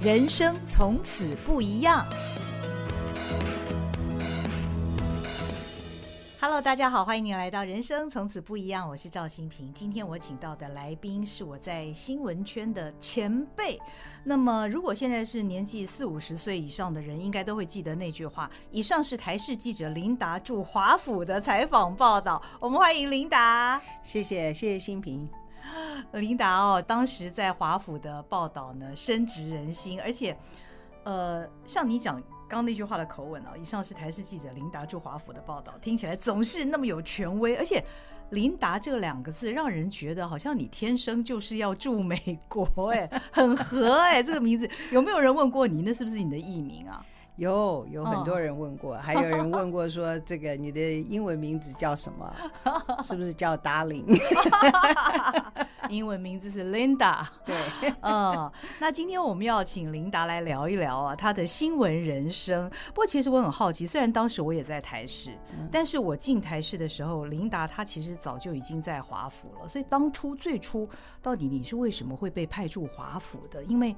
人生从此不一样。Hello，大家好，欢迎您来到《人生从此不一样》，我是赵新平。今天我请到的来宾是我在新闻圈的前辈。那么，如果现在是年纪四五十岁以上的人，应该都会记得那句话。以上是台视记者琳达驻华府的采访报道。我们欢迎琳达，谢谢，谢谢新平。琳达哦，当时在华府的报道呢，深植人心，而且，呃，像你讲。刚那句话的口吻啊，以上是台视记者琳达驻华府的报道，听起来总是那么有权威，而且“琳达”这两个字让人觉得好像你天生就是要住美国，哎，很合哎，这个名字有没有人问过你？那是不是你的艺名啊？有有很多人问过，哦、还有人问过说，这个你的英文名字叫什么？是不是叫 Darling？英文名字是 Linda。对，嗯，那今天我们要请琳达来聊一聊啊，她的新闻人生。不过其实我很好奇，虽然当时我也在台视，嗯、但是我进台视的时候，琳达她其实早就已经在华府了。所以当初最初到底你是为什么会被派驻华府的？因为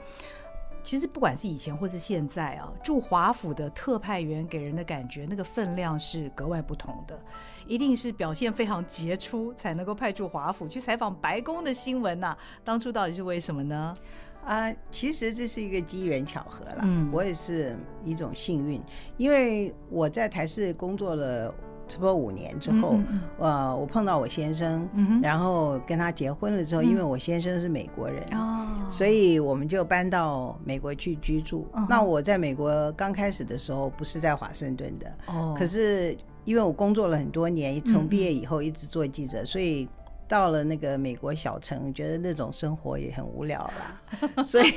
其实不管是以前或是现在啊，驻华府的特派员给人的感觉，那个分量是格外不同的，一定是表现非常杰出才能够派驻华府去采访白宫的新闻呐、啊。当初到底是为什么呢？啊、呃，其实这是一个机缘巧合啦。嗯，我也是一种幸运，因为我在台视工作了。差不多五年之后，呃，我碰到我先生，嗯、然后跟他结婚了之后，嗯、因为我先生是美国人，哦、所以我们就搬到美国去居住。哦、那我在美国刚开始的时候不是在华盛顿的，哦、可是因为我工作了很多年，从毕业以后一直做记者，嗯、所以。到了那个美国小城，觉得那种生活也很无聊了，所以，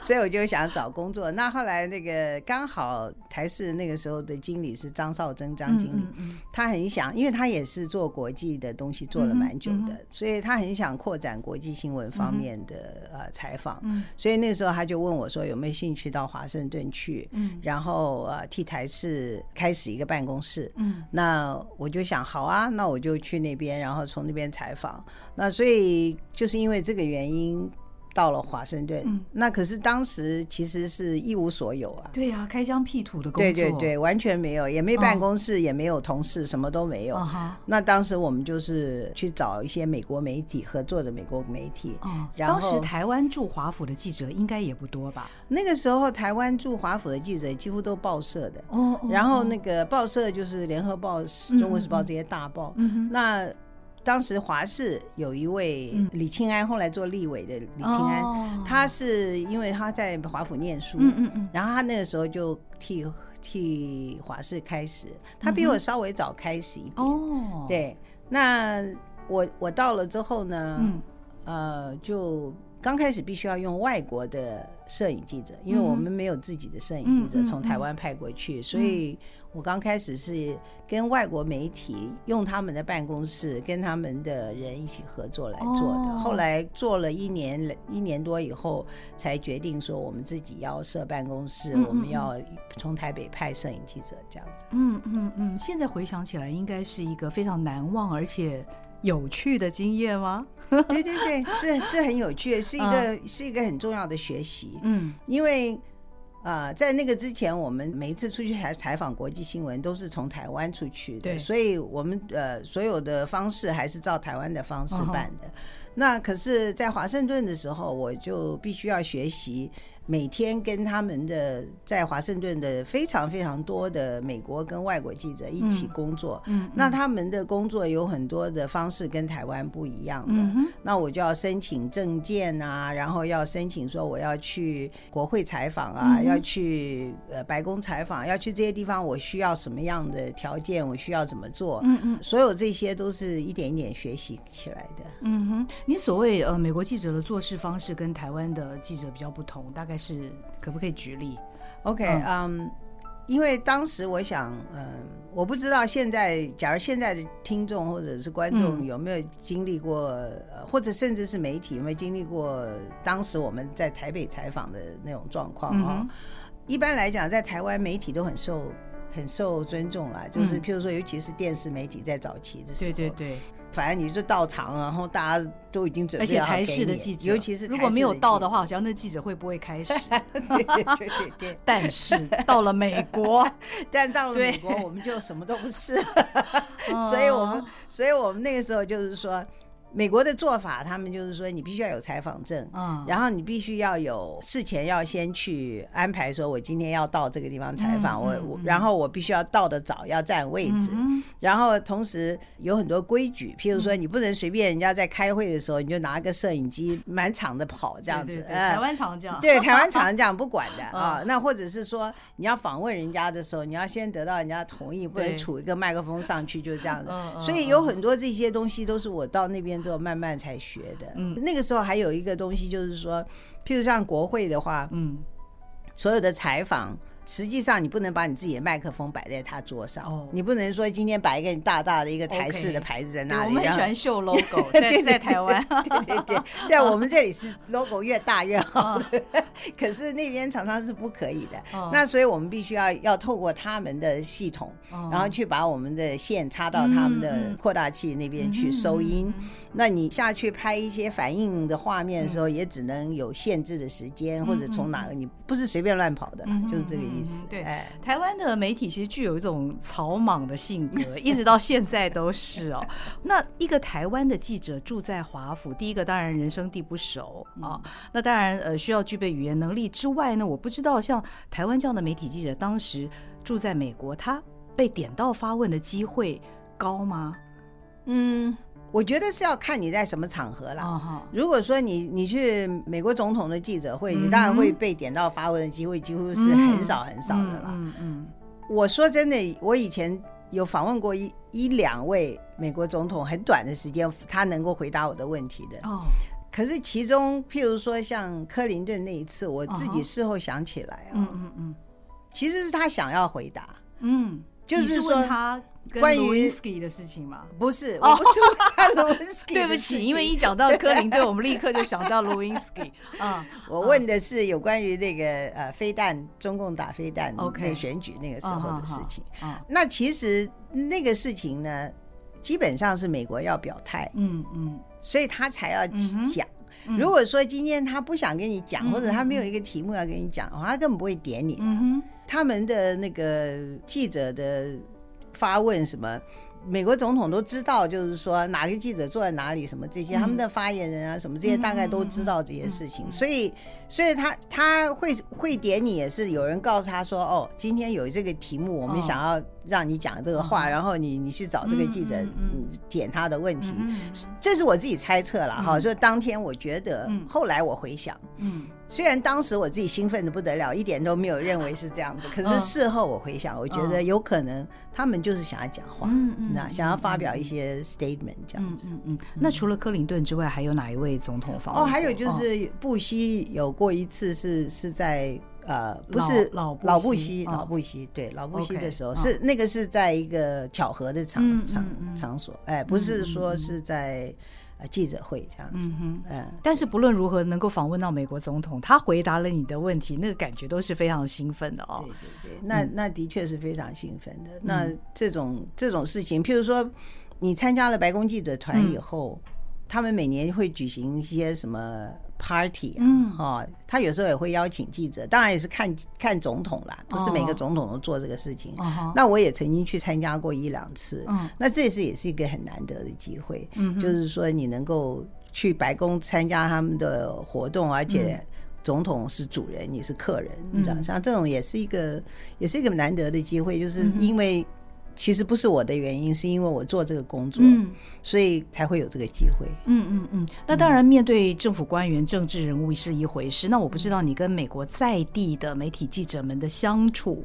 所以我就想找工作。那后来那个刚好台视那个时候的经理是张少珍张经理，嗯嗯嗯，他很想，因为他也是做国际的东西做了蛮久的，所以他很想扩展国际新闻方面的呃采访，所以那时候他就问我说有没有兴趣到华盛顿去，嗯，然后呃替台视开始一个办公室，嗯，那我就想好啊，那我就去那边，然后从那边采。访那，所以就是因为这个原因到了华盛顿。嗯、那可是当时其实是一无所有啊。对呀、啊，开疆辟土的工作，对对对，完全没有，也没办公室，哦、也没有同事，什么都没有。哦、那当时我们就是去找一些美国媒体合作的美国媒体。哦，然后当时台湾驻华府的记者应该也不多吧？那个时候台湾驻华府的记者几乎都报社的。哦，哦然后那个报社就是联合报、嗯、中国时报这些大报。嗯哼，那。当时华视有一位李庆安，后来做立委的李庆安，嗯、他是因为他在华府念书，嗯嗯嗯，然后他那个时候就替替华视开始，他比我稍微早开始一点，哦，对，那我我到了之后呢，嗯、呃，就刚开始必须要用外国的摄影记者，因为我们没有自己的摄影记者从台湾派过去，所以。我刚开始是跟外国媒体用他们的办公室，跟他们的人一起合作来做的。Oh. 后来做了一年一年多以后，才决定说我们自己要设办公室，嗯嗯嗯，我们要从台北派摄影记者这样子。嗯嗯嗯，现在回想起来，应该是一个非常难忘而且有趣的经验吗？对对对，是是很有趣的，是一个、uh. 是一个很重要的学习。嗯，因为。啊、呃，在那个之前，我们每一次出去还采访国际新闻，都是从台湾出去的，对所以我们呃所有的方式还是照台湾的方式办的。Uh. 那可是，在华盛顿的时候，我就必须要学习。每天跟他们的在华盛顿的非常非常多的美国跟外国记者一起工作，嗯，嗯，那他们的工作有很多的方式跟台湾不一样的，那我就要申请证件啊，然后要申请说我要去国会采访啊，嗯，要去呃白宫采访，要去这些地方，我需要什么样的条件，我需要怎么做，嗯嗯，所有这些都是一点一点学习起来的，嗯哼，你所谓呃美国记者的做事方式跟台湾的记者比较不同，大概。是可不可以举例？OK，嗯，um, 因为当时我想，嗯，我不知道现在，假如现在的听众或者是观众有没有经历过，嗯、或者甚至是媒体有没有经历过当时我们在台北采访的那种状况啊？一般来讲，在台湾媒体都很受很受尊重啦，就是譬如说，尤其是电视媒体在早期的时候，对对对。反正你就到场，然后大家都已经准备好。而且台式的记者，尤其是如果没有到的话，好像那记者会不会开始？对对对对对。但是到了美国，但到了美国，我们就什么都不是。所以我们，所以我们那个时候就是说。美国的做法，他们就是说，你必须要有采访证，嗯，然后你必须要有事前要先去安排，说我今天要到这个地方采访，我我，然后我必须要到的早，要占位置，然后同时有很多规矩，譬如说你不能随便人家在开会的时候，你就拿个摄影机满场的跑这样子，台湾常这样，对，台湾常这样不管的 啊，那或者是说你要访问人家的时候，你要先得到人家同意，不能杵一个麦克风上去，就是这样子，所以有很多这些东西都是我到那边。慢慢才学的，嗯，那个时候还有一个东西，就是说，譬如像国会的话，嗯，所有的采访。实际上，你不能把你自己的麦克风摆在他桌上。哦，你不能说今天摆一个大大的一个台式的牌子在那里。我们喜欢秀 logo，在在台湾。对对对，在我们这里是 logo 越大越好。可是那边常常是不可以的。那所以我们必须要要透过他们的系统，然后去把我们的线插到他们的扩大器那边去收音。那你下去拍一些反应的画面的时候，也只能有限制的时间，或者从哪个你不是随便乱跑的，就是这个意思。嗯、对，台湾的媒体其实具有一种草莽的性格，一直到现在都是哦。那一个台湾的记者住在华府，第一个当然人生地不熟啊，那当然呃需要具备语言能力之外呢，我不知道像台湾这样的媒体记者，当时住在美国，他被点到发问的机会高吗？嗯。我觉得是要看你在什么场合啦。如果说你你去美国总统的记者会，你当然会被点到发问的机会几乎是很少很少的啦。嗯嗯。我说真的，我以前有访问过一一两位美国总统，很短的时间，他能够回答我的问题的。哦。可是其中，譬如说像克林顿那一次，我自己事后想起来啊，嗯嗯嗯，其实是他想要回答。嗯。就是说他关于 Lewinsky 的事情吗？不是，我不是问 Lewinsky。对不起，因为一讲到柯林对，我们立刻就想到 Lewinsky。啊，我问的是有关于那个呃飞弹，中共打飞弹那个选举那个时候的事情。啊，那其实那个事情呢，基本上是美国要表态，嗯嗯，所以他才要讲。如果说今天他不想跟你讲，或者他没有一个题目要跟你讲，他根本不会点你。嗯哼。他们的那个记者的发问什么，美国总统都知道，就是说哪个记者坐在哪里，什么这些，他们的发言人啊，什么这些大概都知道这些事情，所以，所以他他会会点你，也是有人告诉他说，哦，今天有这个题目，我们想要。让你讲这个话，然后你你去找这个记者，嗯，点他的问题，这是我自己猜测了哈。所以当天我觉得，后来我回想，嗯，虽然当时我自己兴奋的不得了，一点都没有认为是这样子，可是事后我回想，我觉得有可能他们就是想要讲话，嗯嗯，那想要发表一些 statement 这样子，嗯嗯。那除了克林顿之外，还有哪一位总统访问？哦，还有就是布希有过一次是是在。呃，不是老老布希，老布希对老布希的时候是那个是在一个巧合的场场场所，哎，不是说是在呃记者会这样子，嗯，但是不论如何能够访问到美国总统，他回答了你的问题，那个感觉都是非常兴奋的哦。对对对，那那的确是非常兴奋的。那这种这种事情，譬如说你参加了白宫记者团以后，他们每年会举行一些什么？Party 啊，哈、嗯，他有时候也会邀请记者，当然也是看看总统啦，不是每个总统都做这个事情。哦、那我也曾经去参加过一两次，嗯、那这次也是一个很难得的机会，嗯、就是说你能够去白宫参加他们的活动，而且总统是主人，你是客人，你知道，像这种也是一个也是一个难得的机会，就是因为。其实不是我的原因，是因为我做这个工作，嗯、所以才会有这个机会。嗯嗯嗯。那当然，面对政府官员、政治人物是一回事。那我不知道你跟美国在地的媒体记者们的相处。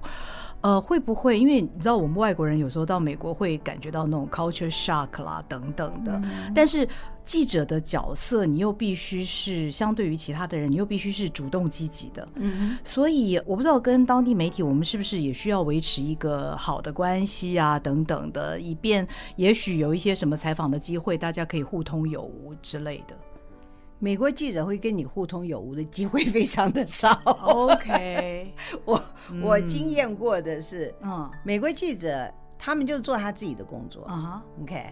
呃，会不会？因为你知道，我们外国人有时候到美国会感觉到那种 culture shock 啦，等等的。嗯、但是记者的角色，你又必须是相对于其他的人，你又必须是主动积极的。嗯，所以我不知道跟当地媒体，我们是不是也需要维持一个好的关系啊，等等的，以便也许有一些什么采访的机会，大家可以互通有无之类的。美国记者会跟你互通有无的机会非常的少。OK，我我经验过的是，嗯，美国记者他们就做他自己的工作啊。OK，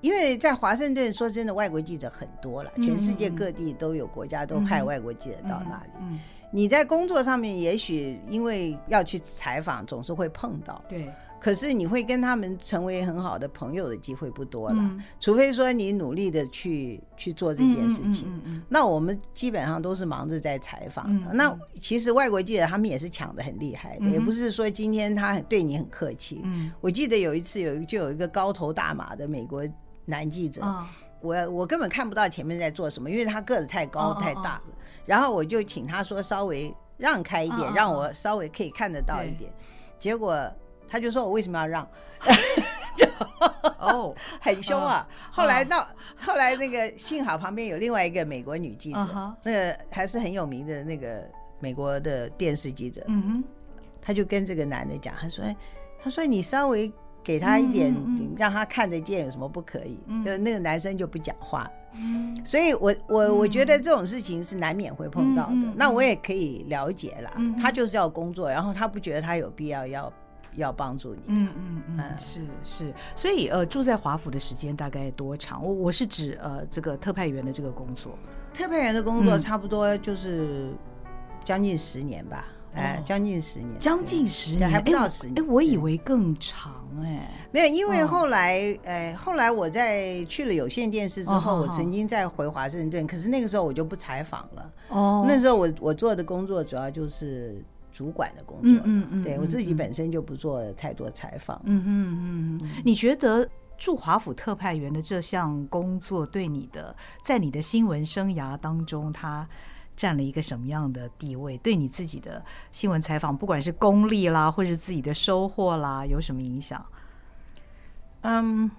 因为在华盛顿，说真的，外国记者很多了，全世界各地都有国家都派外国记者到那里。你在工作上面，也许因为要去采访，总是会碰到。对。可是你会跟他们成为很好的朋友的机会不多了，嗯、除非说你努力的去去做这件事情。那我们基本上都是忙着在采访。那其实外国记者他们也是抢的很厉害的，嗯、也不是说今天他对你很客气。嗯、我记得有一次有一就有一个高头大马的美国男记者，哦、我我根本看不到前面在做什么，因为他个子太高太大了。然后我就请他说稍微让开一点，哦、让我稍微可以看得到一点。结果他就说我为什么要让？就哦，很凶啊！哦、后来到、哦、后来那个幸好旁边有另外一个美国女记者，哦、那个还是很有名的那个美国的电视记者。嗯哼，他就跟这个男的讲，他说：“他说你稍微。”给他一点，让他看得见，有什么不可以？就那个男生就不讲话。所以我我我觉得这种事情是难免会碰到的。那我也可以了解啦，他就是要工作，然后他不觉得他有必要要要帮助你。嗯嗯嗯，是是。所以呃，住在华府的时间大概多长？我我是指呃这个特派员的这个工作。特派员的工作差不多就是将近十年吧。哎，将近十年，将近十年还不到十年。哎，我以为更长哎。没有，因为后来，哎，后来我在去了有线电视之后，我曾经在回华盛顿，可是那个时候我就不采访了。哦，那时候我我做的工作主要就是主管的工作。嗯嗯，对我自己本身就不做太多采访。嗯嗯嗯。你觉得驻华府特派员的这项工作对你的，在你的新闻生涯当中，它占了一个什么样的地位？对你自己的新闻采访，不管是功力啦，或是自己的收获啦，有什么影响？嗯，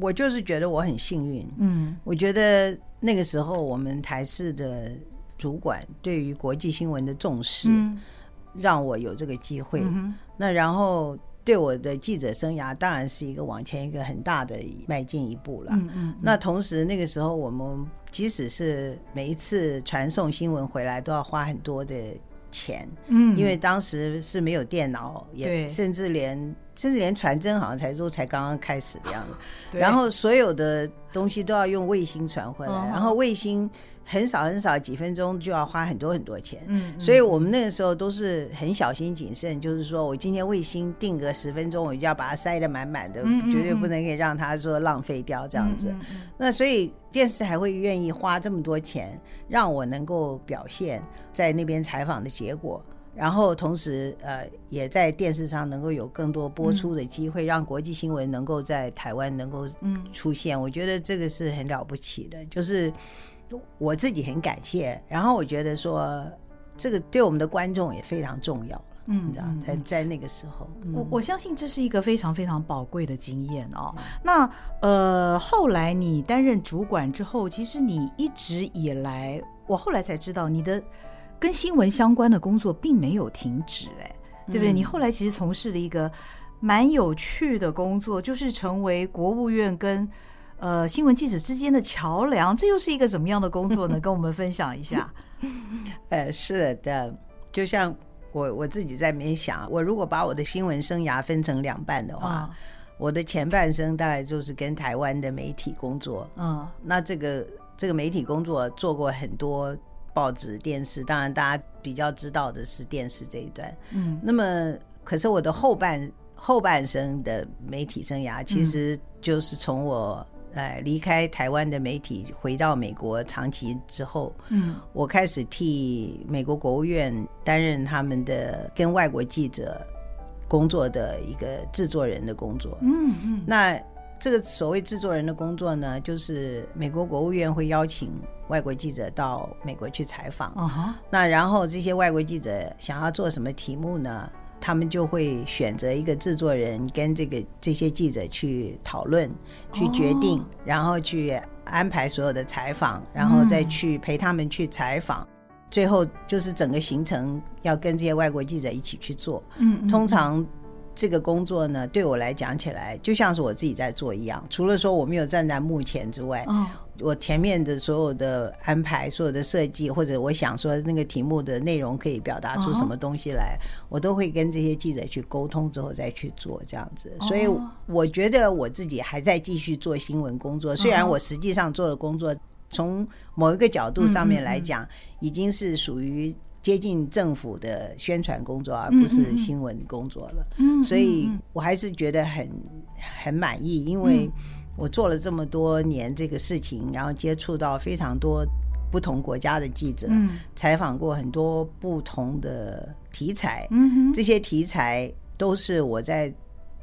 我就是觉得我很幸运。嗯，我觉得那个时候我们台视的主管对于国际新闻的重视，嗯、让我有这个机会。嗯、那然后。对我的记者生涯当然是一个往前一个很大的迈进一步了。嗯嗯。嗯，那同时那个时候我们即使是每一次传送新闻回来都要花很多的钱。嗯。因为当时是没有电脑，也甚至连甚至连传真好像才说才刚刚开始的样子。然后所有的东西都要用卫星传回来，哦、然后卫星。很少很少，几分钟就要花很多很多钱，嗯，所以我们那个时候都是很小心谨慎，就是说我今天卫星定个十分钟，我就要把它塞得满满的，绝对不能给让它说浪费掉这样子。那所以电视还会愿意花这么多钱让我能够表现在那边采访的结果，然后同时呃也在电视上能够有更多播出的机会，让国际新闻能够在台湾能够出现，我觉得这个是很了不起的，就是。我自己很感谢，然后我觉得说这个对我们的观众也非常重要，嗯，你知道，在在那个时候，我我相信这是一个非常非常宝贵的经验哦。那呃，后来你担任主管之后，其实你一直以来，我后来才知道，你的跟新闻相关的工作并没有停止，哎，对不对？你后来其实从事了一个蛮有趣的工作，就是成为国务院跟呃，新闻记者之间的桥梁，这又是一个什么样的工作呢？跟我们分享一下。呃，是的，就像我我自己在里面想，我如果把我的新闻生涯分成两半的话，哦、我的前半生大概就是跟台湾的媒体工作。嗯、哦，那这个这个媒体工作做过很多报纸、电视，当然大家比较知道的是电视这一段。嗯，那么可是我的后半后半生的媒体生涯，其实就是从我。呃，离开台湾的媒体，回到美国长期之后，嗯，我开始替美国国务院担任他们的跟外国记者工作的一个制作人的工作，嗯嗯。那这个所谓制作人的工作呢，就是美国国务院会邀请外国记者到美国去采访，啊哈。那然后这些外国记者想要做什么题目呢？他们就会选择一个制作人，跟这个这些记者去讨论、去决定，哦、然后去安排所有的采访，然后再去陪他们去采访。嗯、最后就是整个行程要跟这些外国记者一起去做。嗯，通常这个工作呢，对我来讲起来就像是我自己在做一样，除了说我没有站在幕前之外，哦、我前面的所有的安排、所有的设计，或者我想说那个题目的内容可以表达出什么东西来，我都会跟这些记者去沟通之后再去做这样子。所以我觉得我自己还在继续做新闻工作，虽然我实际上做的工作从某一个角度上面来讲，已经是属于。接近政府的宣传工作，而不是新闻工作了。嗯，所以我还是觉得很很满意，因为我做了这么多年这个事情，然后接触到非常多不同国家的记者，采访过很多不同的题材。嗯，这些题材都是我在。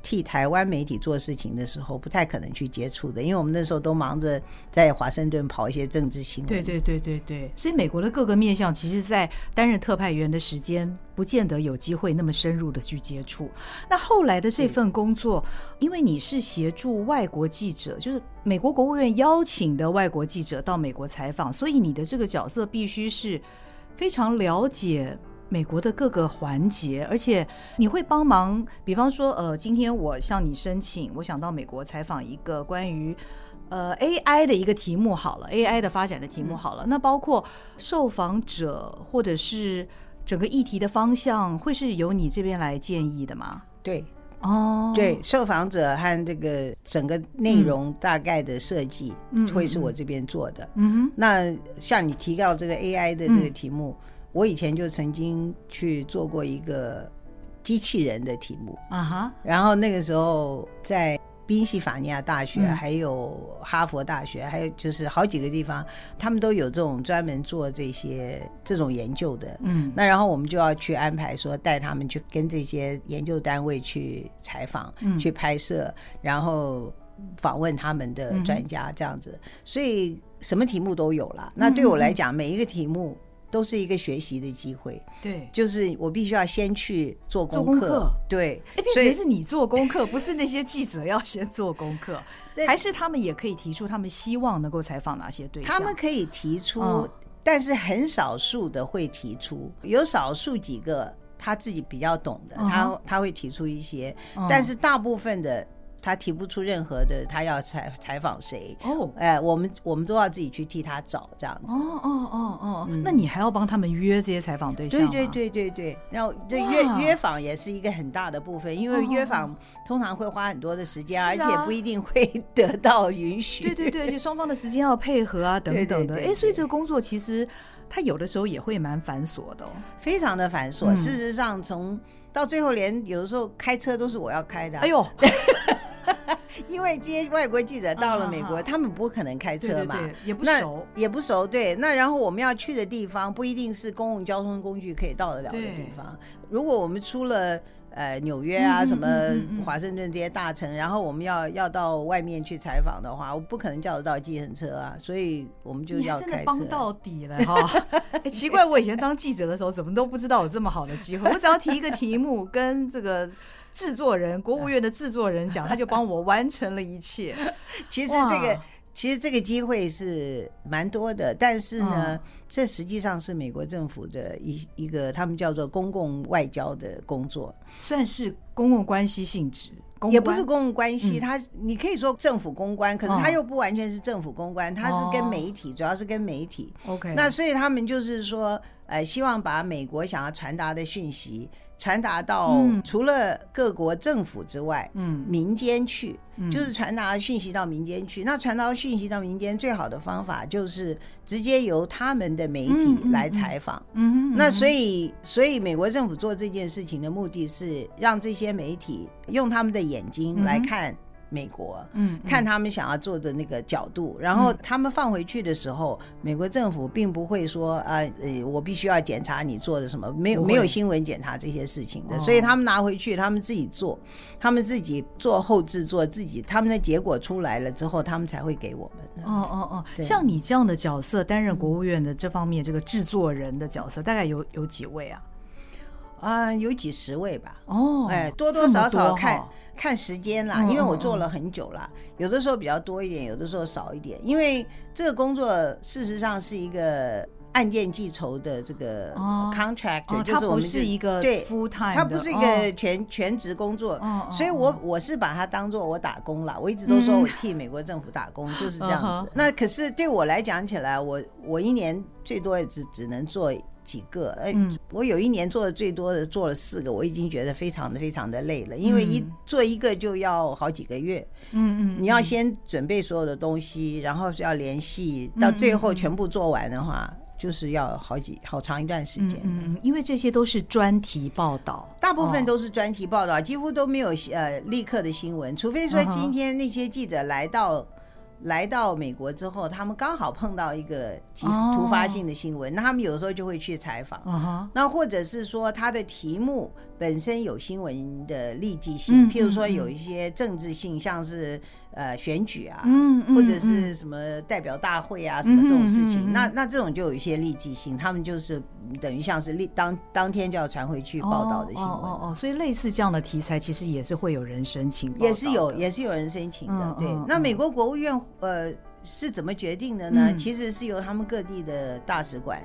替台湾媒体做事情的时候，不太可能去接触的，因为我们那时候都忙着在华盛顿跑一些政治新闻。对对对对对，所以美国的各个面向，其实，在担任特派员的时间，不见得有机会那么深入的去接触。那后来的这份工作，因为你是协助外国记者，就是美国国务院邀请的外国记者到美国采访，所以你的这个角色必须是非常了解。美国的各个环节，而且你会帮忙，比方说，呃，今天我向你申请，我想到美国采访一个关于呃 AI 的一个题目，好了，AI 的发展的题目好了，那包括受访者或者是整个议题的方向，会是由你这边来建议的吗？对，哦，对，受访者和这个整个内容大概的设计，会是我这边做的。嗯哼，那像你提到这个 AI 的这个题目。嗯我以前就曾经去做过一个机器人的题目啊哈，然后那个时候在宾夕法尼亚大学，还有哈佛大学，还有就是好几个地方，他们都有这种专门做这些这种研究的。嗯，那然后我们就要去安排说带他们去跟这些研究单位去采访、去拍摄，然后访问他们的专家这样子。所以什么题目都有了。那对我来讲，每一个题目。都是一个学习的机会，对，就是我必须要先去做功课，对，所以是你做功课，不是那些记者要先做功课，还是他们也可以提出他们希望能够采访哪些对象？他们可以提出，但是很少数的会提出，有少数几个他自己比较懂的，他他会提出一些，但是大部分的。他提不出任何的，他要采采访谁？哦，哎，我们我们都要自己去替他找这样子。哦哦哦哦，那你还要帮他们约这些采访对象？对对对对对，然后这约约访也是一个很大的部分，因为约访通常会花很多的时间，而且不一定会得到允许。对对对，就 双方的时间要配合啊，等等的。哎，所以这个工作其实他有的时候也会蛮繁琐的，非常的繁琐。事实上，从到最后连有的时候开车都是我要开的。哎呦。因为这些外国记者到了美国，他们不可能开车嘛，也不熟，也不熟。对，那然后我们要去的地方不一定是公共交通工具可以到得了的地方。如果我们出了呃纽约啊什么华盛顿这些大城，然后我们要要到外面去采访的话，我不可能叫得到计程车啊，所以我们就要开车。帮到底了哈！哎，奇怪，我以前当记者的时候，怎么都不知道有这么好的机会？我只要提一个题目跟这个。制作人，国务院的制作人讲，他就帮我完成了一切。其实这个，其实这个机会是蛮多的，但是呢，这实际上是美国政府的一一个他们叫做公共外交的工作，算是公共关系性质，也不是公共关系。他你可以说政府公关，可是他又不完全是政府公关，他是跟媒体，主要是跟媒体。OK，那所以他们就是说，呃，希望把美国想要传达的讯息。传达到除了各国政府之外，嗯，民间去，嗯、就是传达讯息到民间去。那传达讯息到民间最好的方法就是直接由他们的媒体来采访。嗯，那所以，所以美国政府做这件事情的目的是让这些媒体用他们的眼睛来看。美国，嗯，看他们想要做的那个角度，嗯、然后他们放回去的时候，嗯、美国政府并不会说啊，呃，我必须要检查你做的什么，没有没有新闻检查这些事情的，哦、所以他们拿回去，他们自己做，他们自己做后制作，自己他们的结果出来了之后，他们才会给我们。哦哦哦，像你这样的角色，担任国务院的这方面这个制作人的角色，大概有有几位啊？啊、呃，有几十位吧。哦，哎，多多少少看看时间啦，因为我做了很久啦，有的时候比较多一点，有的时候少一点。因为这个工作事实上是一个案件计酬的这个 contract，、哦、就是我们是一个对 full time，它不是一个全、哦、全职工作，哦、所以我我是把它当做我打工啦。我一直都说我替美国政府打工，嗯、就是这样子。那可是对我来讲起来，我我一年最多也只只能做。几个？哎，我有一年做的最多的做了四个，我已经觉得非常的非常的累了，因为一做一个就要好几个月。嗯嗯，你要先准备所有的东西，然后是要联系，到最后全部做完的话，就是要好几好长一段时间。嗯，因为这些都是专题报道，大部分都是专题报道，几乎都没有呃立刻的新闻，除非说今天那些记者来到。来到美国之后，他们刚好碰到一个突发性的新闻，那他们有时候就会去采访。那或者是说，他的题目本身有新闻的立即性，譬如说有一些政治性，像是呃选举啊，或者是什么代表大会啊，什么这种事情，那那这种就有一些立即性，他们就是等于像是立当当天就要传回去报道的新闻。哦哦，所以类似这样的题材，其实也是会有人申请，也是有也是有人申请的。对，那美国国务院。呃，是怎么决定的呢？嗯、其实是由他们各地的大使馆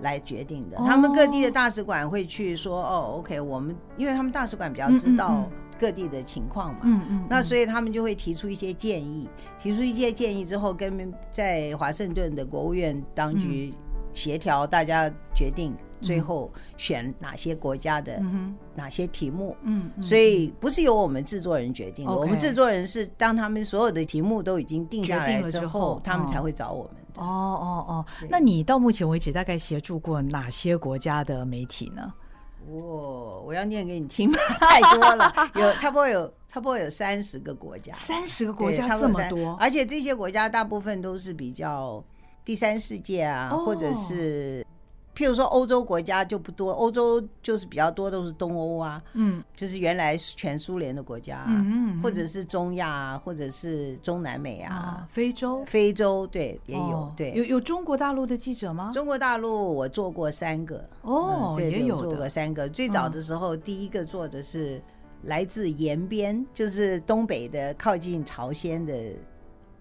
来决定的。哦、他们各地的大使馆会去说：“哦，OK，我们因为他们大使馆比较知道各地的情况嘛，嗯嗯，嗯，那所以他们就会提出一些建议。提出一些建议之后，跟在华盛顿的国务院当局协调，大家决定。”最后选哪些国家的哪些题目，嗯，所以不是由我们制作人决定的，我们制作人是当他们所有的题目都已经定下来之后，他们才会找我们的。哦哦哦，那你到目前为止大概协助过哪些国家的媒体呢？我我要念给你听吗？太多了，有差不多有差不多有三十个国家，三十个国家这么多，而且这些国家大部分都是比较第三世界啊，或者是。譬如说，欧洲国家就不多，欧洲就是比较多，都是东欧啊，嗯，就是原来全苏联的国家，嗯，或者是中亚啊，或者是中南美啊，非洲，非洲对也有，对，有有中国大陆的记者吗？中国大陆我做过三个，哦，对，也有做过三个。最早的时候，第一个做的是来自延边，就是东北的靠近朝鲜的。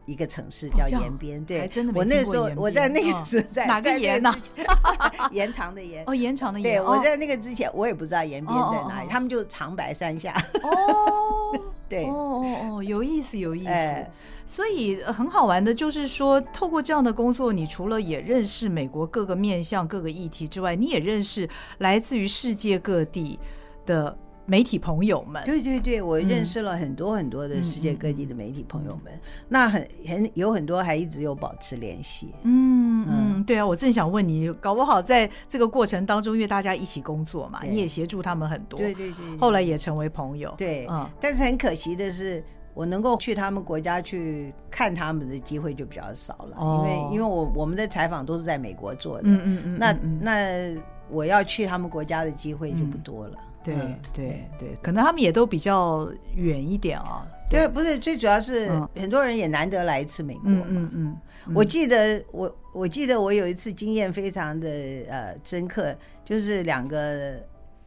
一个城市叫延边，对，我那时候我在那个时在哪个延呢？延长的延哦，延长的延。对，我在那个之前我也不知道延边在哪里，他们就长白山下。哦，对，哦哦哦，有意思有意思。所以很好玩的就是说，透过这样的工作，你除了也认识美国各个面向、各个议题之外，你也认识来自于世界各地的。媒体朋友们，对对对，我认识了很多很多的世界各地的媒体朋友们，嗯、那很很有很多还一直有保持联系。嗯嗯，对啊，我正想问你，搞不好在这个过程当中，因为大家一起工作嘛，你也协助他们很多，对对对，对，后来也成为朋友。对，嗯，但是很可惜的是，我能够去他们国家去看他们的机会就比较少了，哦、因为因为我我们的采访都是在美国做的，嗯嗯嗯，那那我要去他们国家的机会就不多了。嗯对对对，可能他们也都比较远一点啊。对，不是最主要是很多人也难得来一次美国嘛。嗯嗯。我记得我我记得我有一次经验非常的呃深刻，就是两个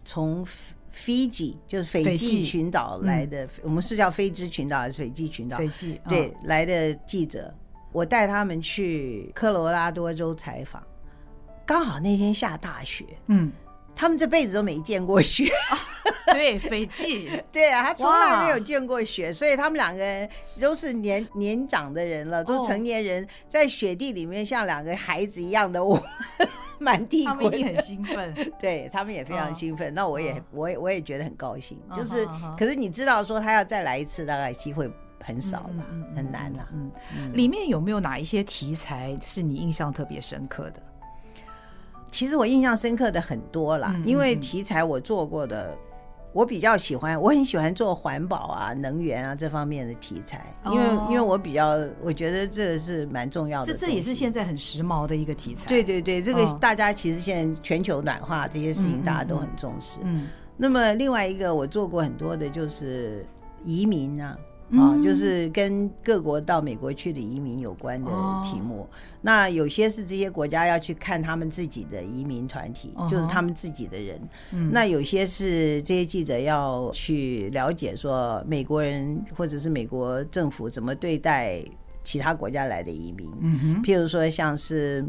从斐济就是斐济群岛来的，我们是叫菲兹群岛还是斐济群岛？斐济。对，来的记者，我带他们去科罗拉多州采访，刚好那天下大雪。嗯。他们这辈子都没见过雪，对，斐济，对啊，他从来没有见过雪，所以他们两个人都是年年长的人了，都成年人，在雪地里面像两个孩子一样的我 满地滚，很兴奋，对他们也非常兴奋，那我也我也我也觉得很高兴，就是，可是你知道说他要再来一次，大概机会很少了，很难了。嗯，里面有没有哪一些题材是你印象特别深刻的？其实我印象深刻的很多啦，因为题材我做过的，我比较喜欢，我很喜欢做环保啊、能源啊这方面的题材，因为因为我比较，我觉得这是蛮重要的。这这也是现在很时髦的一个题材。对对对，这个大家其实现在全球暖化这些事情大家都很重视。嗯，那么另外一个我做过很多的就是移民啊。啊，就是跟各国到美国去的移民有关的题目。哦、那有些是这些国家要去看他们自己的移民团体，哦、就是他们自己的人。嗯、那有些是这些记者要去了解，说美国人或者是美国政府怎么对待其他国家来的移民。嗯哼，譬如说像是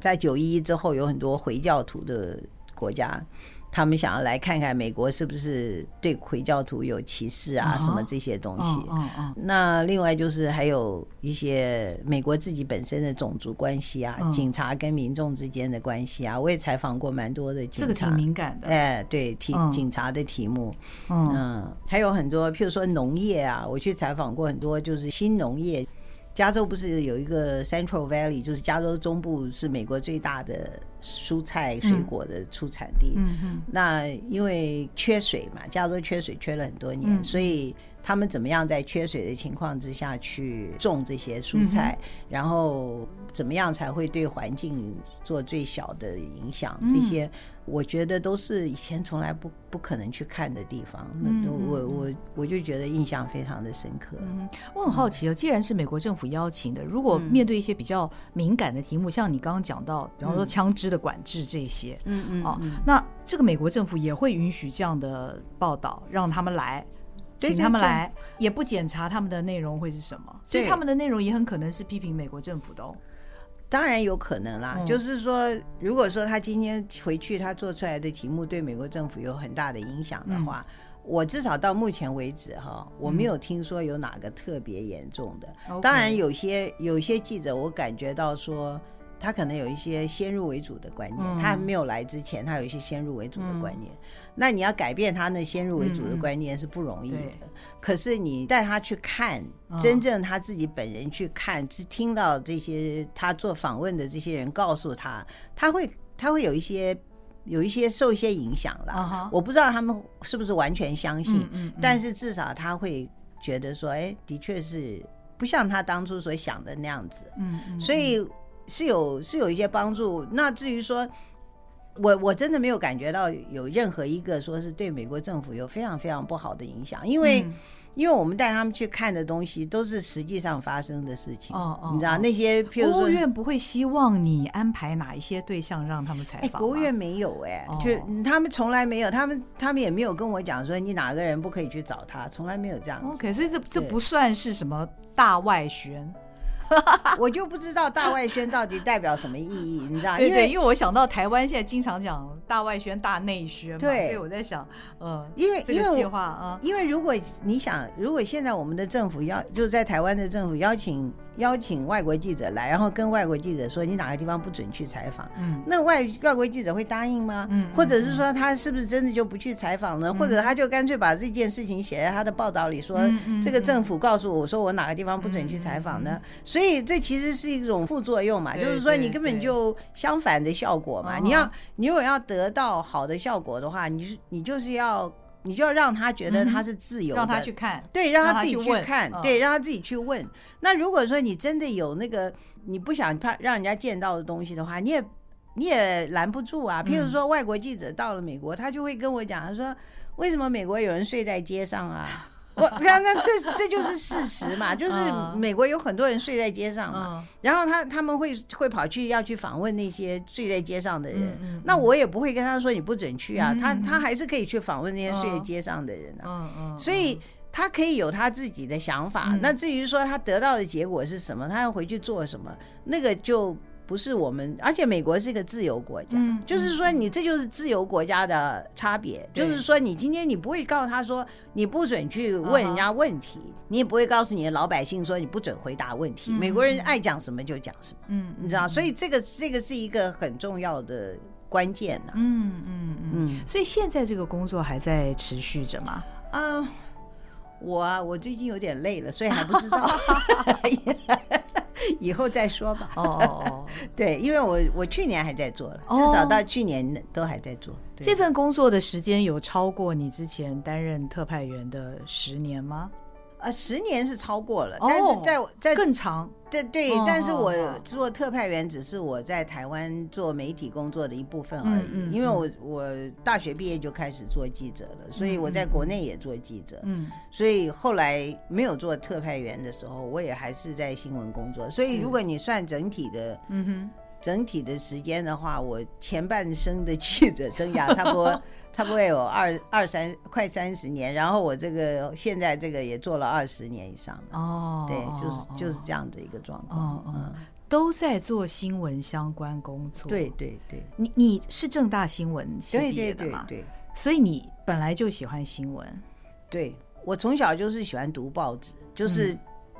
在九一一之后，有很多回教徒的国家。他们想要来看看美国是不是对回教徒有歧视啊，什么这些东西。那另外就是还有一些美国自己本身的种族关系啊，警察跟民众之间的关系啊，我也采访过蛮多的警察。这个挺敏感的。哎，对，题警察的题目，嗯，还有很多，譬如说农业啊，我去采访过很多，就是新农业。加州不是有一个 Central Valley，就是加州中部是美国最大的蔬菜水果的出产地。嗯嗯。那因为缺水嘛，加州缺水缺了很多年，所以他们怎么样在缺水的情况之下去种这些蔬菜，然后怎么样才会对环境做最小的影响？这些。我觉得都是以前从来不不可能去看的地方，那我我我就觉得印象非常的深刻。嗯，我很好奇哦，既然是美国政府邀请的，如果面对一些比较敏感的题目，像你刚刚讲到，比方说枪支的管制这些，嗯嗯，哦，那这个美国政府也会允许这样的报道，让他们来，请他们来，也不检查他们的内容会是什么，所以他们的内容也很可能是批评美国政府的哦。当然有可能啦，就是说，如果说他今天回去，他做出来的题目对美国政府有很大的影响的话，我至少到目前为止哈，我没有听说有哪个特别严重的。当然有些有些记者，我感觉到说。他可能有一些先入为主的观念，他还没有来之前，他有一些先入为主的观念。那你要改变他那先入为主的观念是不容易的。可是你带他去看，真正他自己本人去看，只听到这些他做访问的这些人告诉他，他会他会有一些有一些受一些影响了。我不知道他们是不是完全相信，但是至少他会觉得说，哎，的确是不像他当初所想的那样子。嗯，所以。是有是有一些帮助。那至于说，我我真的没有感觉到有任何一个说是对美国政府有非常非常不好的影响，因为、嗯、因为我们带他们去看的东西都是实际上发生的事情。哦哦，你知道那些，譬如说，国务院不会希望你安排哪一些对象让他们采访？哎，国务院没有哎、欸，哦、就他们从来没有，他们他们也没有跟我讲说你哪个人不可以去找他，从来没有这样子。OK，所以这这不算是什么大外宣。我就不知道大外宣到底代表什么意义，你知道？因为，因为我想到台湾现在经常讲大外宣、大内宣嘛，对，所以我在想，嗯，因为因为计划啊，因为如果你想，如果现在我们的政府要就是在台湾的政府邀请邀请外国记者来，然后跟外国记者说你哪个地方不准去采访，嗯，那外外国记者会答应吗？嗯，或者是说他是不是真的就不去采访呢？或者他就干脆把这件事情写在他的报道里，说这个政府告诉我说我哪个地方不准去采访呢？所以。所以这其实是一种副作用嘛，就是说你根本就相反的效果嘛。你要你如果要得到好的效果的话，你是你就是要你就要让他觉得他是自由的，让他去看，对，让他自己去看，对，让他自己去问。那如果说你真的有那个你不想怕让人家见到的东西的话，你也你也拦不住啊。譬如说外国记者到了美国，他就会跟我讲，他说为什么美国有人睡在街上啊？我那那这这就是事实嘛，就是美国有很多人睡在街上嘛，然后他他们会会跑去要去访问那些睡在街上的人，那我也不会跟他说你不准去啊，他他还是可以去访问那些睡在街上的人啊，所以他可以有他自己的想法，那至于说他得到的结果是什么，他要回去做什么，那个就。不是我们，而且美国是一个自由国家，嗯、就是说你这就是自由国家的差别。嗯、就是说你今天你不会告诉他说你不准去问人家问题，嗯、你也不会告诉你的老百姓说你不准回答问题。嗯、美国人爱讲什么就讲什么，嗯，你知道，所以这个这个是一个很重要的关键呐、嗯嗯，嗯所以现在这个工作还在持续着吗？嗯，我啊，我最近有点累了，所以还不知道。以后再说吧。哦 对，因为我我去年还在做了，至少到去年都还在做。这份工作的时间有超过你之前担任特派员的十年吗？呃，十年是超过了，但是在在更长。对对，但是我做特派员只是我在台湾做媒体工作的一部分而已，因为我我大学毕业就开始做记者了，所以我在国内也做记者，嗯，所以后来没有做特派员的时候，我也还是在新闻工作，所以如果你算整体的，嗯哼。整体的时间的话，我前半生的记者生涯差不多差不多有二二三快三十年，然后我这个现在这个也做了二十年以上了。哦，对，就是就是这样的一个状况。嗯嗯。都在做新闻相关工作。对对对，你你是正大新闻系毕业的嘛？对，对，对，对，所以你本来就喜欢新闻。对，我从小就是喜欢读报纸，就是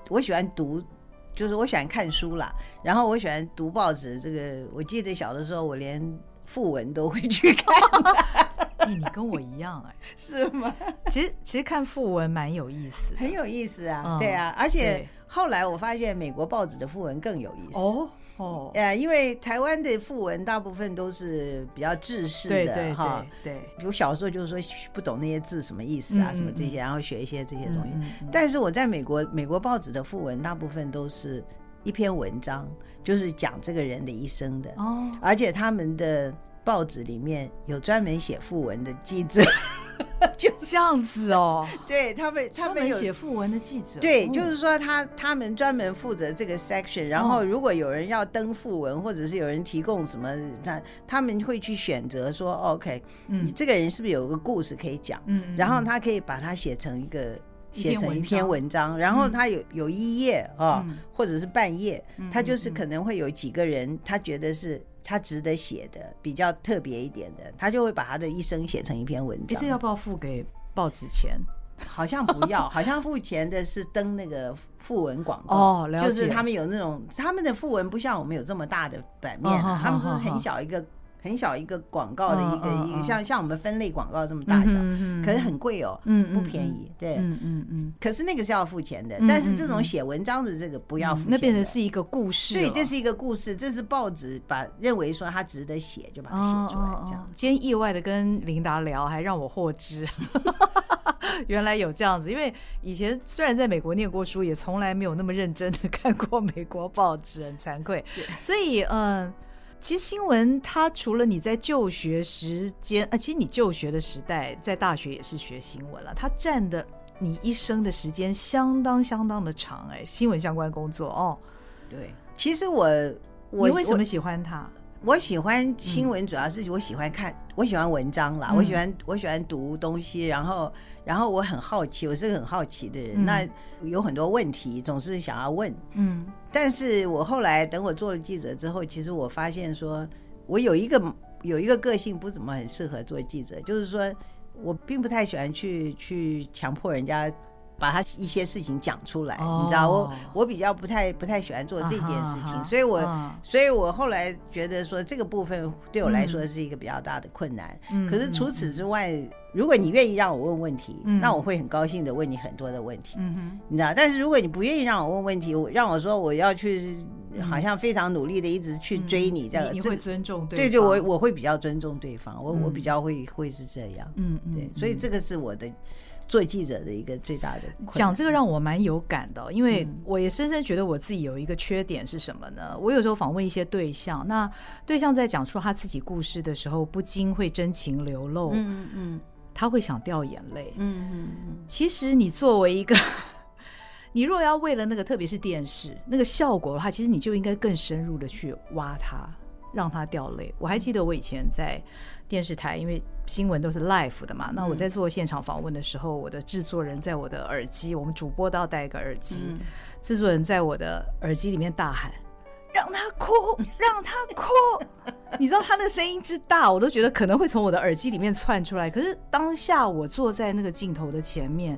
我喜欢读，嗯、就是我喜欢看书啦。然后我喜欢读报纸，这个我记得小的时候，我连副文都会去看。欸、你跟我一样哎、欸，是吗？其实其实看副文蛮有意思，很有意思啊。嗯、对啊，而且后来我发现美国报纸的副文更有意思哦哦。呃，因为台湾的副文大部分都是比较制式的哈。对，比如小时候就是说不懂那些字什么意思啊，嗯、什么这些，然后学一些这些东西。但是我在美国，美国报纸的副文大部分都是一篇文章，就是讲这个人的一生的哦，而且他们的。报纸里面有专门写訃闻的记者，就这样子哦。对他们，他们有写訃闻的记者。对，就是说他他们专门负责这个 section。然后如果有人要登訃闻，或者是有人提供什么，他他们会去选择说，OK，你这个人是不是有个故事可以讲？嗯，然后他可以把它写成一个写成一篇文章。然后他有有一页啊，或者是半页，他就是可能会有几个人，他觉得是。他值得写的比较特别一点的，他就会把他的一生写成一篇文章。这要不要付给报纸钱？好像不要，好像付钱的是登那个副文广告。哦，了解。就是他们有那种他们的副文不像我们有这么大的版面，啊，他们都是很小一个。很小一个广告的一个一个像像我们分类广告这么大小，可是很贵哦，不便宜，对，嗯嗯嗯。可是那个是要付钱的，但是这种写文章的这个不要付钱，那变成是一个故事，所以这是一个故事，这是报纸把认为说它值得写，就把它写出来这样。今天意外的跟琳达聊，还让我获知，原来有这样子。因为以前虽然在美国念过书，也从来没有那么认真的 看过美国报纸，很惭愧。所以嗯。其实新闻，它除了你在就学时间，啊，其实你就学的时代在大学也是学新闻了，它占的你一生的时间相当相当的长哎，新闻相关工作哦。对，其实我我你为什么喜欢它？我喜欢新闻，主要是我喜欢看，嗯、我喜欢文章啦，嗯、我喜欢我喜欢读东西，然后然后我很好奇，我是个很好奇的人，嗯、那有很多问题总是想要问，嗯，但是我后来等我做了记者之后，其实我发现说，我有一个有一个个性不怎么很适合做记者，就是说我并不太喜欢去去强迫人家。把他一些事情讲出来，你知道，我我比较不太不太喜欢做这件事情，所以我所以我后来觉得说这个部分对我来说是一个比较大的困难。可是除此之外，如果你愿意让我问问题，那我会很高兴的问你很多的问题，嗯你知道。但是如果你不愿意让我问问题，让我说我要去，好像非常努力的一直去追你，这样你会尊重对方？对对，我我会比较尊重对方，我我比较会会是这样，嗯嗯，对，所以这个是我的。做记者的一个最大的讲这个让我蛮有感的，因为我也深深觉得我自己有一个缺点是什么呢？我有时候访问一些对象，那对象在讲出他自己故事的时候，不禁会真情流露，嗯嗯，他会想掉眼泪，嗯嗯嗯。其实你作为一个，你若要为了那个，特别是电视那个效果的话，其实你就应该更深入的去挖他，让他掉泪。我还记得我以前在。电视台，因为新闻都是 live 的嘛，那我在做现场访问的时候，我的制作人在我的耳机，我们主播都要戴一个耳机，制作人在我的耳机里面大喊：“让他哭，让他哭！”你知道他的声音之大，我都觉得可能会从我的耳机里面窜出来。可是当下我坐在那个镜头的前面，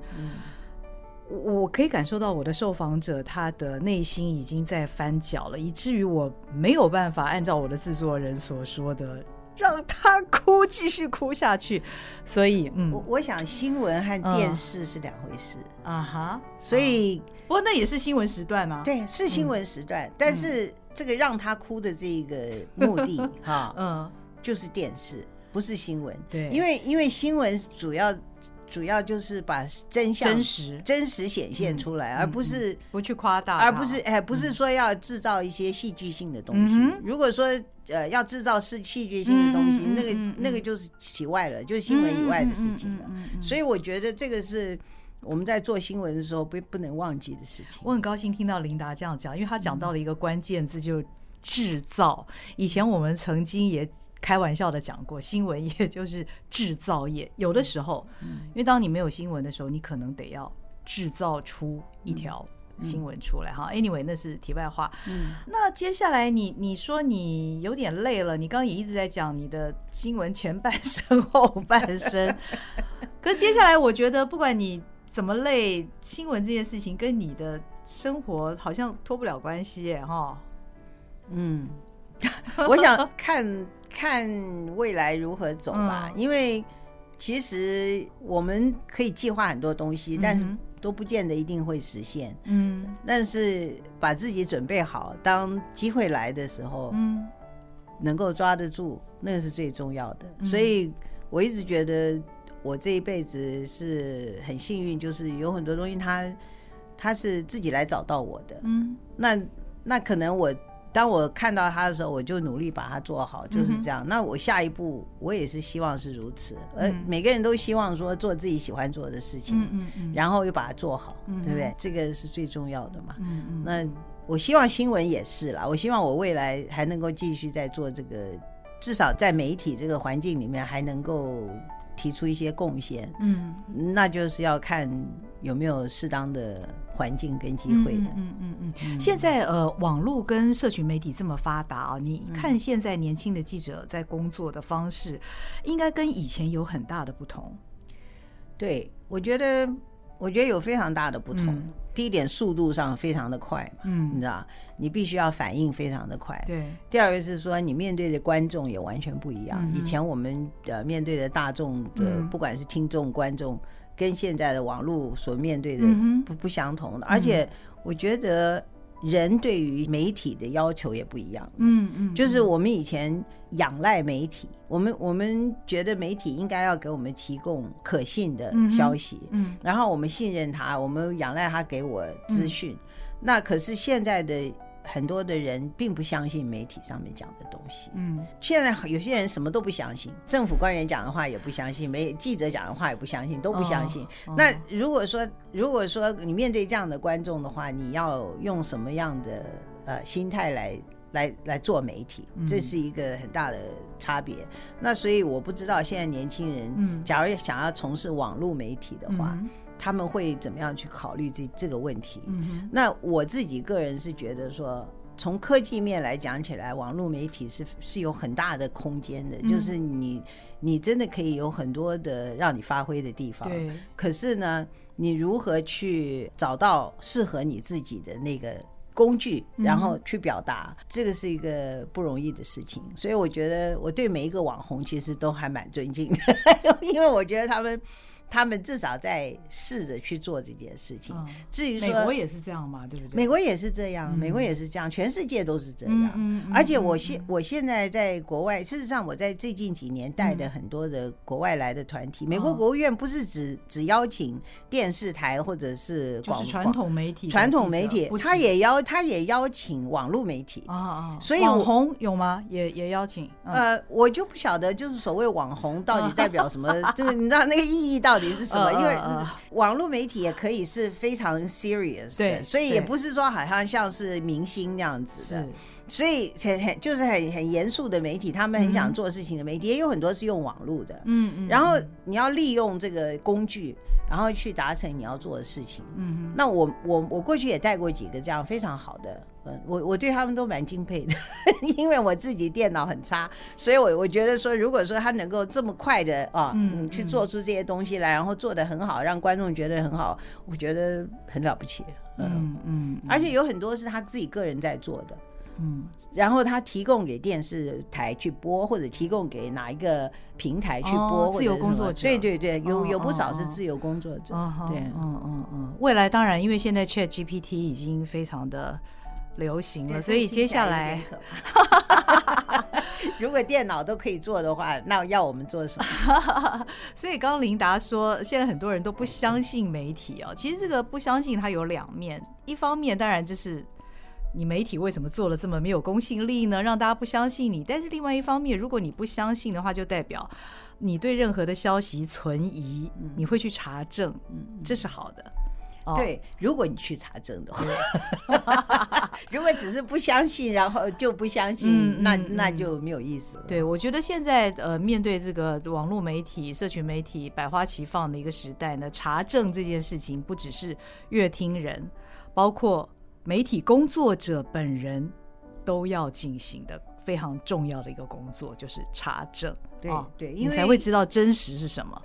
我可以感受到我的受访者他的内心已经在翻搅了，以至于我没有办法按照我的制作人所说的。让他哭，继续哭下去。所以，嗯，我我想新闻和电视是两回事啊哈。Uh huh, 所以，不过那也是新闻时段啊。对，是新闻时段。嗯、但是这个让他哭的这个目的，哈，嗯，就是电视，不是新闻。对，因为因为新闻主要主要就是把真相、真实、真实显现出来，嗯、而不是不去夸大，而不是哎，不是说要制造一些戏剧性的东西。嗯、如果说。呃，要制造是戏剧性的东西，那个那个就是其外了，就是新闻以外的事情了。所以我觉得这个是我们在做新闻的时候不不能忘记的事情。我很高兴听到琳达这样讲，因为她讲到了一个关键字，就是制造。以前我们曾经也开玩笑的讲过，新闻业 就是制造业。有的时候，因为当你没有新闻的时候，你可能得要制造出一条新闻出来哈。Anyway，那是题外话。嗯，那接下来你你说你有点累了，你刚刚也一直在讲你的新闻前半生后半生。可接下来我觉得不管你怎么累，新闻这件事情跟你的生活好像脱不了关系耶哈。嗯，我想看看未来如何走吧，嗯、因为。其实我们可以计划很多东西，但是都不见得一定会实现。嗯，但是把自己准备好，当机会来的时候，嗯，能够抓得住，那个是最重要的。所以我一直觉得我这一辈子是很幸运，就是有很多东西他他是自己来找到我的。嗯，那那可能我。当我看到他的时候，我就努力把它做好，就是这样。嗯、那我下一步，我也是希望是如此。呃、嗯、每个人都希望说做自己喜欢做的事情，嗯嗯嗯、然后又把它做好，嗯、对不对？这个是最重要的嘛。那我希望新闻也是啦。我希望我未来还能够继续在做这个，至少在媒体这个环境里面还能够提出一些贡献。嗯，那就是要看有没有适当的。环境跟机会嗯嗯嗯。现在呃，网络跟社群媒体这么发达啊，你看现在年轻的记者在工作的方式，应该跟以前有很大的不同。对，我觉得，我觉得有非常大的不同。嗯、第一点，速度上非常的快嘛，嗯，你知道，你必须要反应非常的快。对。第二个是说，你面对的观众也完全不一样。嗯、以前我们呃面对的大众的，嗯、不管是听众、观众。跟现在的网络所面对的不不相同的，而且我觉得人对于媒体的要求也不一样。嗯嗯，就是我们以前仰赖媒体，我们我们觉得媒体应该要给我们提供可信的消息，嗯，然后我们信任他，我们仰赖他给我资讯。那可是现在的。很多的人并不相信媒体上面讲的东西。嗯，现在有些人什么都不相信，政府官员讲的话也不相信，媒记者讲的话也不相信，都不相信。那如果说，如果说你面对这样的观众的话，你要用什么样的呃心态来来来做媒体？这是一个很大的差别。嗯、那所以我不知道现在年轻人，嗯，假如想要从事网络媒体的话。嗯他们会怎么样去考虑这这个问题？嗯，那我自己个人是觉得说，从科技面来讲起来，网络媒体是是有很大的空间的，嗯、就是你你真的可以有很多的让你发挥的地方。对。可是呢，你如何去找到适合你自己的那个工具，然后去表达，嗯、这个是一个不容易的事情。所以我觉得我对每一个网红其实都还蛮尊敬的，因为我觉得他们。他们至少在试着去做这件事情。至于说美国也是这样嘛，对不对？美国也是这样，美国也是这样，全世界都是这样。而且我现我现在在国外，事实上我在最近几年带的很多的国外来的团体，美国国务院不是只只邀请电视台或者是广传统媒体，传统媒体，他也邀他也邀请网络媒体啊啊。所以网红有吗？也也邀请？呃，我就不晓得，就是所谓网红到底代表什么？就是你知道那个意义到底？是什么？因为网络媒体也可以是非常 serious 的，所以也不是说好像像是明星那样子的，所以很很就是很很严肃的媒体，他们很想做事情的媒体也有很多是用网络的，嗯嗯，然后你要利用这个工具，然后去达成你要做的事情，嗯，那我我我过去也带过几个这样非常好的。嗯，我我对他们都蛮敬佩的，因为我自己电脑很差，所以我我觉得说，如果说他能够这么快的啊，嗯，去做出这些东西来，然后做的很好，让观众觉得很好，我觉得很了不起。嗯嗯，而且有很多是他自己个人在做的，嗯，然后他提供给电视台去播，或者提供给哪一个平台去播，自由工作者，对对对，有有不少是自由工作者，对，嗯嗯嗯，未来当然，因为现在 Chat GPT 已经非常的。流行了，所以接下来，如果电脑都可以做的话，那要我们做什么？所以刚刚琳达说，现在很多人都不相信媒体啊。其实这个不相信它有两面，一方面当然就是你媒体为什么做了这么没有公信力呢？让大家不相信你。但是另外一方面，如果你不相信的话，就代表你对任何的消息存疑，你会去查证，这是好的。对，如果你去查证的话，如果只是不相信，然后就不相信，那那就没有意思了。对，我觉得现在呃，面对这个网络媒体、社群媒体百花齐放的一个时代呢，查证这件事情不只是阅听人，包括媒体工作者本人都要进行的。非常重要的一个工作就是查证，对对，因为你才会知道真实是什么。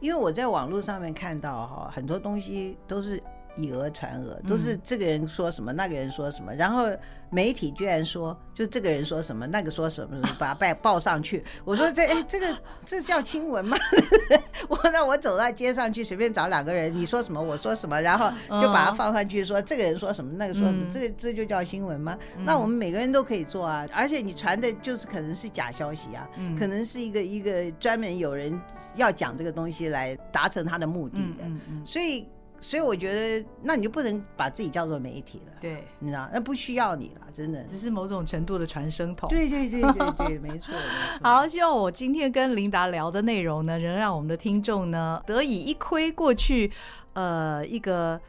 因为我在网络上面看到哈，很多东西都是。以讹传讹，都是这个人说什么，那个人说什么，然后媒体居然说，就这个人说什么，那个说什么，把它报报上去。我说这哎，这个这叫新闻吗？我那我走到街上去，随便找两个人，你说什么，我说什么，然后就把它放上去，说这个人说什么，那个说什么，这个这就叫新闻吗？那我们每个人都可以做啊，而且你传的就是可能是假消息啊，可能是一个一个专门有人要讲这个东西来达成他的目的的，所以。所以我觉得，那你就不能把自己叫做媒体了，对，你知道，那不需要你了，真的，只是某种程度的传声筒。对对对对对，没错。好，希望我今天跟琳达聊的内容呢，能让我们的听众呢得以一窥过去，呃，一个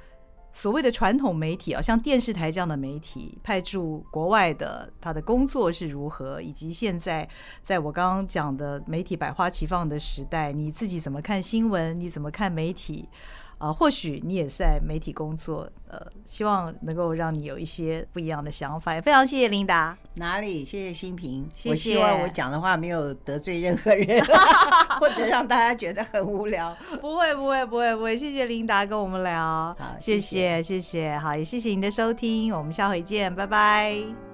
所谓的传统媒体啊，像电视台这样的媒体派驻国外的，他的工作是如何，以及现在在我刚刚讲的媒体百花齐放的时代，你自己怎么看新闻？你怎么看媒体？啊、呃，或许你也是在媒体工作，呃，希望能够让你有一些不一样的想法。也非常谢谢琳达，哪里？谢谢新平，谢谢。我希望我讲的话没有得罪任何人，或者让大家觉得很无聊。不会，不会，不会，不会。谢谢琳达跟我们聊，好，谢谢，谢谢，谢谢。好，也谢谢您的收听，我们下回见，拜拜。